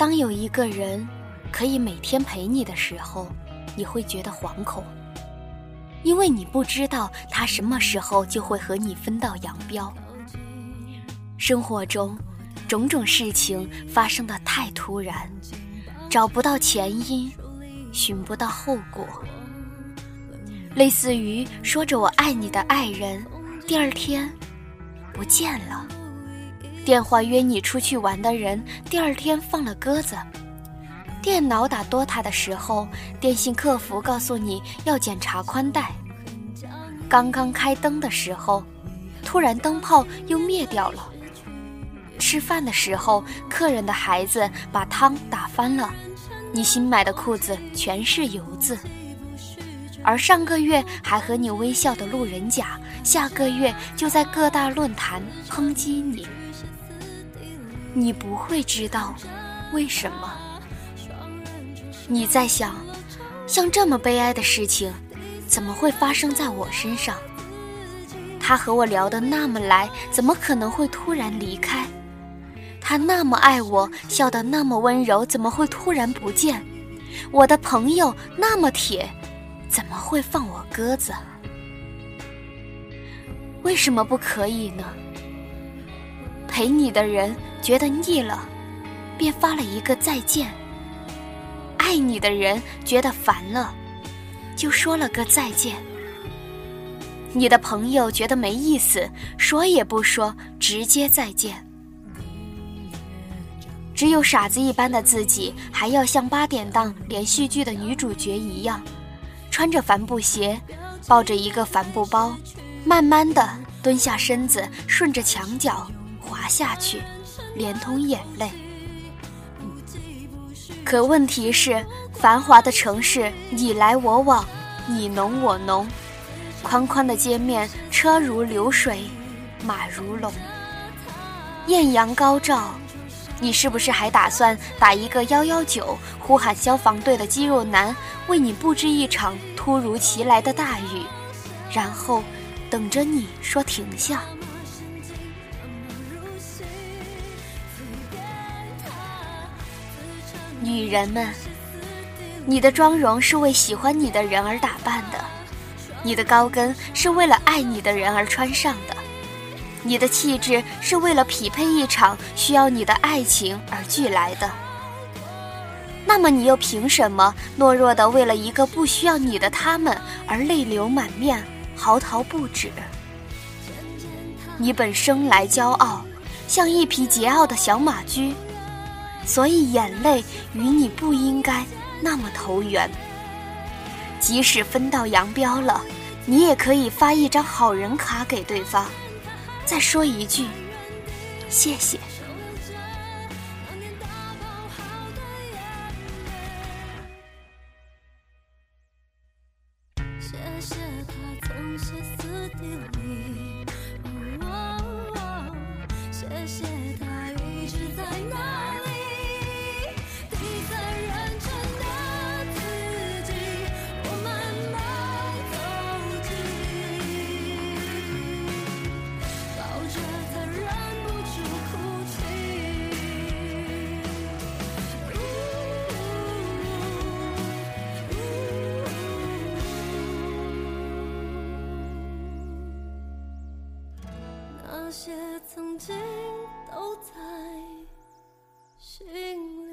当有一个人可以每天陪你的时候，你会觉得惶恐，因为你不知道他什么时候就会和你分道扬镳。生活中，种种事情发生的太突然，找不到前因，寻不到后果。类似于说着我爱你的爱人，第二天不见了。电话约你出去玩的人，第二天放了鸽子；电脑打 DOTA 的时候，电信客服告诉你要检查宽带；刚刚开灯的时候，突然灯泡又灭掉了；吃饭的时候，客人的孩子把汤打翻了，你新买的裤子全是油渍；而上个月还和你微笑的路人甲，下个月就在各大论坛抨击你。你不会知道为什么。你在想，像这么悲哀的事情，怎么会发生在我身上？他和我聊得那么来，怎么可能会突然离开？他那么爱我，笑得那么温柔，怎么会突然不见？我的朋友那么铁，怎么会放我鸽子？为什么不可以呢？陪你的人觉得腻了，便发了一个再见；爱你的人觉得烦了，就说了个再见。你的朋友觉得没意思，说也不说，直接再见。只有傻子一般的自己，还要像八点档连续剧的女主角一样，穿着帆布鞋，抱着一个帆布包，慢慢的蹲下身子，顺着墙角。下去，连同眼泪。可问题是，繁华的城市，你来我往，你侬我侬，宽宽的街面，车如流水，马如龙。艳阳高照，你是不是还打算打一个幺幺九，呼喊消防队的肌肉男为你布置一场突如其来的大雨，然后等着你说停下？女人们，你的妆容是为喜欢你的人而打扮的，你的高跟是为了爱你的人而穿上的，你的气质是为了匹配一场需要你的爱情而聚来的。那么，你又凭什么懦弱的为了一个不需要你的他们而泪流满面、嚎啕不止？你本生来骄傲，像一匹桀骜的小马驹。所以眼泪与你不应该那么投缘。即使分道扬镳了，你也可以发一张好人卡给对方，再说一句谢谢。谢谢他曾歇斯底里，谢谢他一直在那那些曾经都在心里。